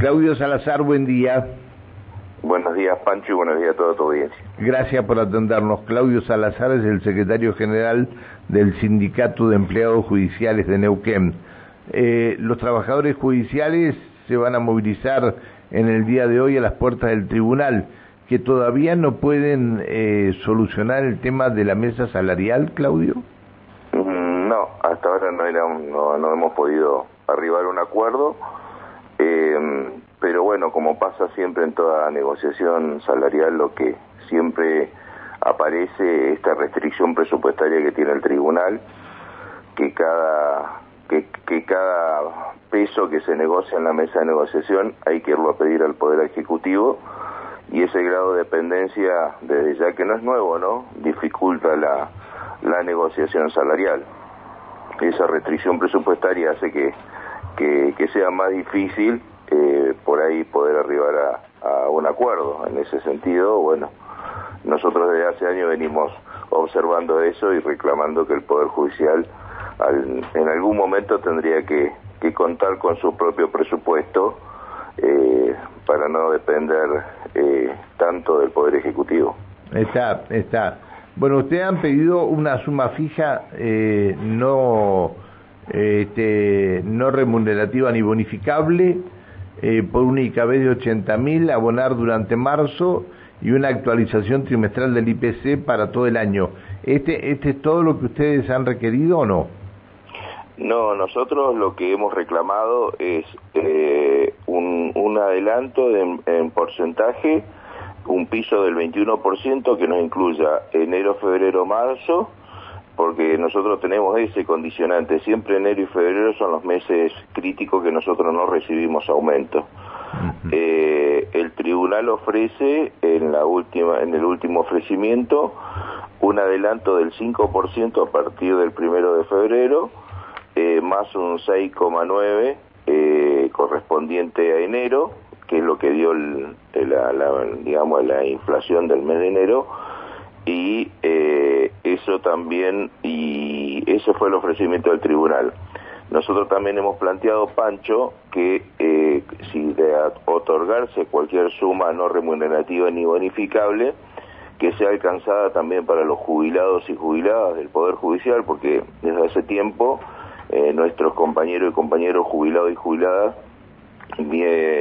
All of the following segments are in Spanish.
Claudio Salazar, buen día. Buenos días, Pancho, y buenos días a toda tu audiencia. Gracias por atendernos. Claudio Salazar es el secretario general del Sindicato de Empleados Judiciales de Neuquén. Eh, los trabajadores judiciales se van a movilizar en el día de hoy a las puertas del tribunal, que todavía no pueden eh, solucionar el tema de la mesa salarial, Claudio. Mm, no, hasta ahora no, no, hemos podido arribar a un acuerdo. Eh, pero bueno, como pasa siempre en toda negociación salarial, lo que siempre aparece esta restricción presupuestaria que tiene el tribunal, que cada que, cada peso que se negocia en la mesa de negociación hay que irlo a pedir al Poder Ejecutivo y ese grado de dependencia, desde ya que no es nuevo, ¿no? Dificulta la, la negociación salarial. Esa restricción presupuestaria hace que, que, sea más difícil por ahí poder arribar a, un acuerdo. En ese sentido, bueno, nosotros desde hace años venimos observando eso y reclamando que el Poder Judicial en algún momento tendría que, contar con su propio presupuesto eh, para no depender eh, tanto del Poder Ejecutivo. Está, está. Bueno, ustedes han pedido una suma fija no, este, no remunerativa ni bonificable eh, por una IKB de 80.000, abonar durante marzo y una actualización trimestral del IPC para todo el año. ¿Este, este es todo lo que ustedes han requerido o no? No, nosotros lo que hemos reclamado es eh, un, un, adelanto en porcentaje, un piso del 21% que nos incluya enero, febrero, marzo, porque nosotros tenemos ese condicionante. Siempre enero y febrero son los meses críticos que nosotros no recibimos aumento. Eh, el tribunal ofrece en la última, en el último ofrecimiento un adelanto del 5% a partir del primero de febrero, eh, más un 6,9 eh, correspondiente a enero, que es lo que dio la, digamos la inflación del mes de enero y eh, eso también, y eso fue el ofrecimiento del tribunal. Nosotros también hemos planteado, Pancho, que eh, si de otorgarse cualquier suma no remunerativa ni bonificable, que sea alcanzada también para los jubilados y jubiladas del Poder Judicial, porque desde hace tiempo eh, nuestros compañeros y compañeros jubilados y jubiladas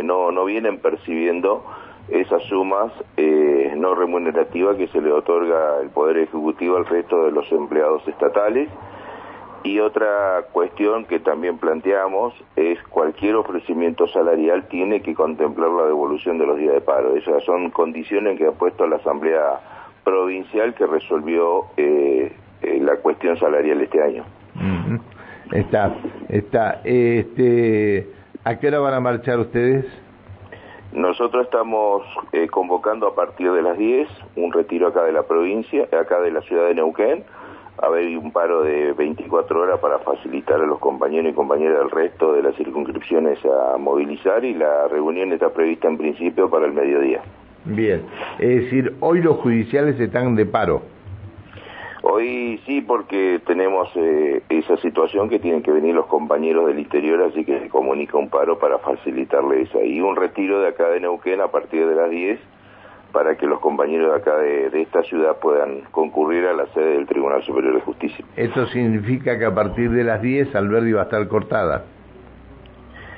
no, no vienen percibiendo esas sumas eh, no remunerativas que se le otorga el Poder Ejecutivo al resto de los empleados estatales. Y otra cuestión que también planteamos es cualquier ofrecimiento salarial tiene que contemplar la devolución de los días de paro. Esas son condiciones que ha puesto la Asamblea Provincial que resolvió eh, eh, la cuestión salarial este año. Está, está. Este, ¿A qué hora van a marchar ustedes? Nosotros estamos eh, convocando a partir de las 10 un retiro acá de la provincia, acá de la ciudad de Neuquén. A ver, un paro de 24 horas para facilitar a los compañeros y compañeras del resto de las circunscripciones a movilizar y la reunión está prevista en principio para el mediodía. Bien, es decir, hoy los judiciales están de paro. Hoy sí, porque tenemos eh, esa situación que tienen que venir los compañeros del interior, así que se comunica un paro para facilitarles ahí un retiro de acá de Neuquén a partir de las 10 para que los compañeros de acá de, esta ciudad puedan concurrir a la sede del Tribunal Superior de Justicia. ¿Eso significa que a partir de las 10 Alberdi va a estar cortada?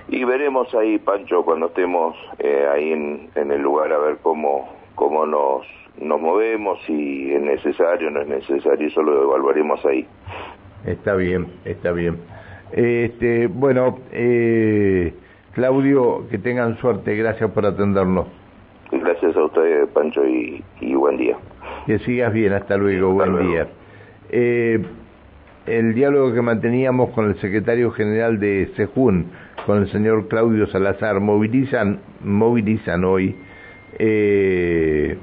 Y veremos ahí, Pancho, cuando estemos eh, ahí en, el lugar a ver cómo, cómo nos nos movemos, si es necesario o no es necesario, eso lo evaluaremos ahí. Está bien, está bien. Este, bueno, eh, Claudio, que tengan suerte, gracias por atendernos. Gracias a ustedes, Pancho, y, buen día. Que sigas bien, hasta luego, buen día. Eh, el diálogo que manteníamos con el secretario general de Sejún, con el señor Claudio Salazar, movilizan, movilizan hoy eh,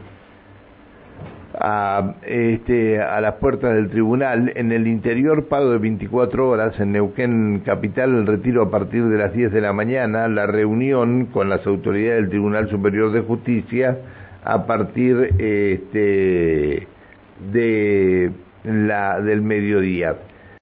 a, este, a las puertas del tribunal. En el interior, pago de 24 horas. En Neuquén Capital, el retiro a partir de las 10 de la mañana. La reunión con las autoridades del Tribunal Superior de Justicia a partir este, de la, del mediodía.